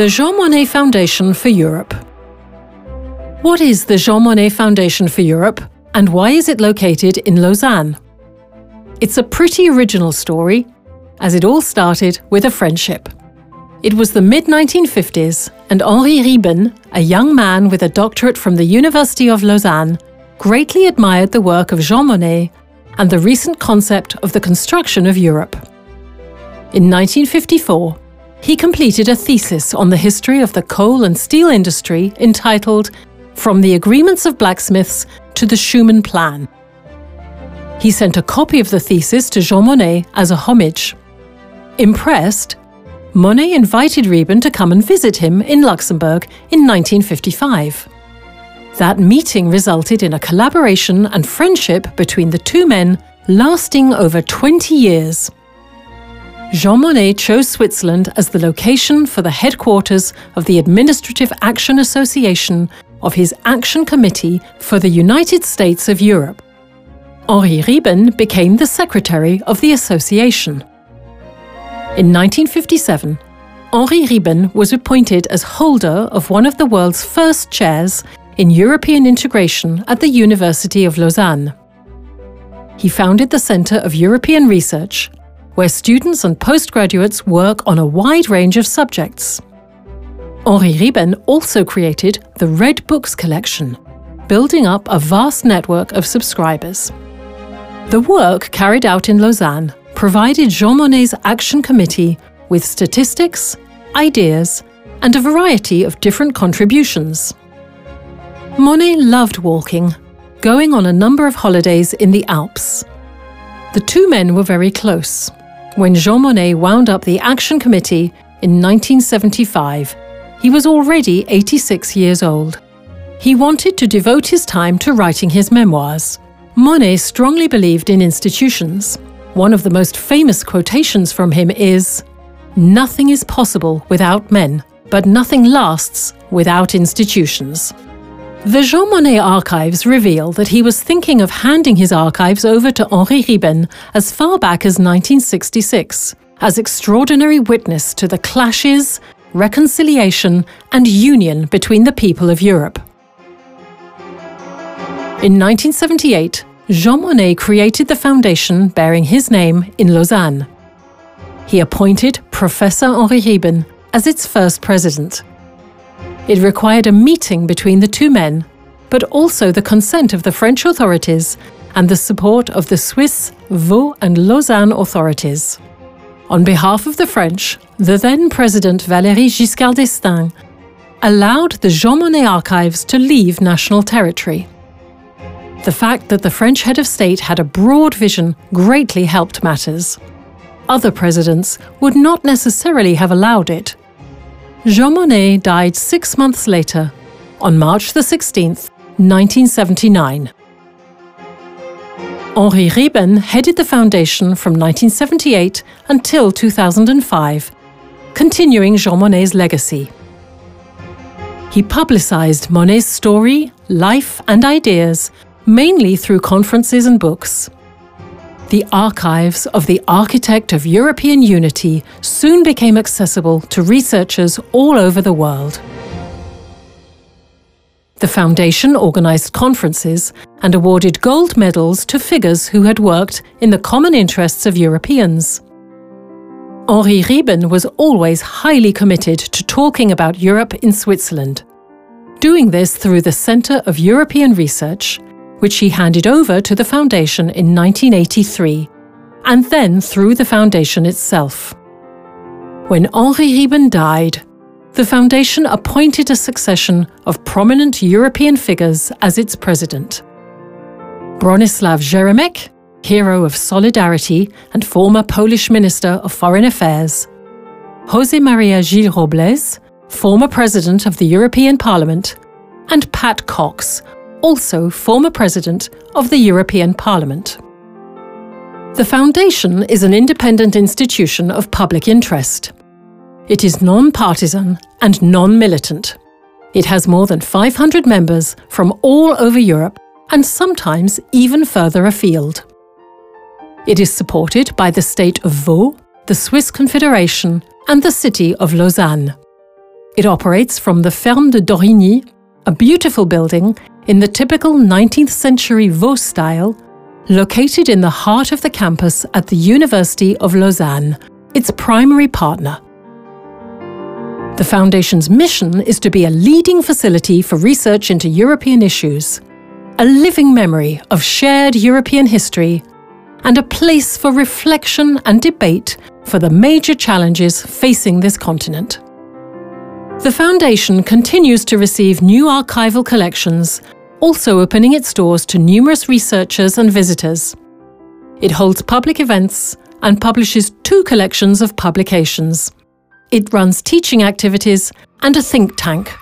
The Jean Monnet Foundation for Europe. What is the Jean Monnet Foundation for Europe and why is it located in Lausanne? It's a pretty original story, as it all started with a friendship. It was the mid 1950s, and Henri Rieben, a young man with a doctorate from the University of Lausanne, greatly admired the work of Jean Monnet and the recent concept of the construction of Europe. In 1954, he completed a thesis on the history of the coal and steel industry entitled From the Agreements of Blacksmiths to the Schuman Plan. He sent a copy of the thesis to Jean Monnet as a homage. Impressed, Monnet invited Rieben to come and visit him in Luxembourg in 1955. That meeting resulted in a collaboration and friendship between the two men lasting over 20 years. Jean Monnet chose Switzerland as the location for the headquarters of the Administrative Action Association of his Action Committee for the United States of Europe. Henri Rieben became the secretary of the association. In 1957, Henri Rieben was appointed as holder of one of the world's first chairs in European integration at the University of Lausanne. He founded the Centre of European Research where students and postgraduates work on a wide range of subjects. Henri Rieben also created the Red Books collection, building up a vast network of subscribers. The work carried out in Lausanne provided Jean Monnet's Action Committee with statistics, ideas, and a variety of different contributions. Monnet loved walking, going on a number of holidays in the Alps. The two men were very close. When Jean Monnet wound up the Action Committee in 1975, he was already 86 years old. He wanted to devote his time to writing his memoirs. Monnet strongly believed in institutions. One of the most famous quotations from him is Nothing is possible without men, but nothing lasts without institutions. The Jean Monnet archives reveal that he was thinking of handing his archives over to Henri Rieben as far back as 1966, as extraordinary witness to the clashes, reconciliation, and union between the people of Europe. In 1978, Jean Monnet created the foundation bearing his name in Lausanne. He appointed Professor Henri Rieben as its first president. It required a meeting between the two men, but also the consent of the French authorities and the support of the Swiss, Vaud, and Lausanne authorities. On behalf of the French, the then President Valéry Giscard d'Estaing allowed the Jean Monnet archives to leave national territory. The fact that the French head of state had a broad vision greatly helped matters. Other presidents would not necessarily have allowed it, Jean Monnet died six months later, on March the 16th, 1979. Henri Rieben headed the foundation from 1978 until 2005, continuing Jean Monnet's legacy. He publicized Monnet's story, life, and ideas mainly through conferences and books. The archives of the architect of European unity soon became accessible to researchers all over the world. The Foundation organised conferences and awarded gold medals to figures who had worked in the common interests of Europeans. Henri Rieben was always highly committed to talking about Europe in Switzerland, doing this through the Centre of European Research which he handed over to the Foundation in 1983, and then through the Foundation itself. When Henri Rieben died, the Foundation appointed a succession of prominent European figures as its president. Bronislaw Geremek, hero of solidarity and former Polish Minister of Foreign Affairs, Jose Maria Gil Robles, former President of the European Parliament, and Pat Cox, also former president of the European Parliament. The Foundation is an independent institution of public interest. It is non partisan and non militant. It has more than 500 members from all over Europe and sometimes even further afield. It is supported by the state of Vaud, the Swiss Confederation, and the city of Lausanne. It operates from the Ferme de Dorigny, a beautiful building in the typical 19th century Vaud style, located in the heart of the campus at the University of Lausanne, its primary partner. The Foundation's mission is to be a leading facility for research into European issues, a living memory of shared European history, and a place for reflection and debate for the major challenges facing this continent. The Foundation continues to receive new archival collections, also opening its doors to numerous researchers and visitors. It holds public events and publishes two collections of publications. It runs teaching activities and a think tank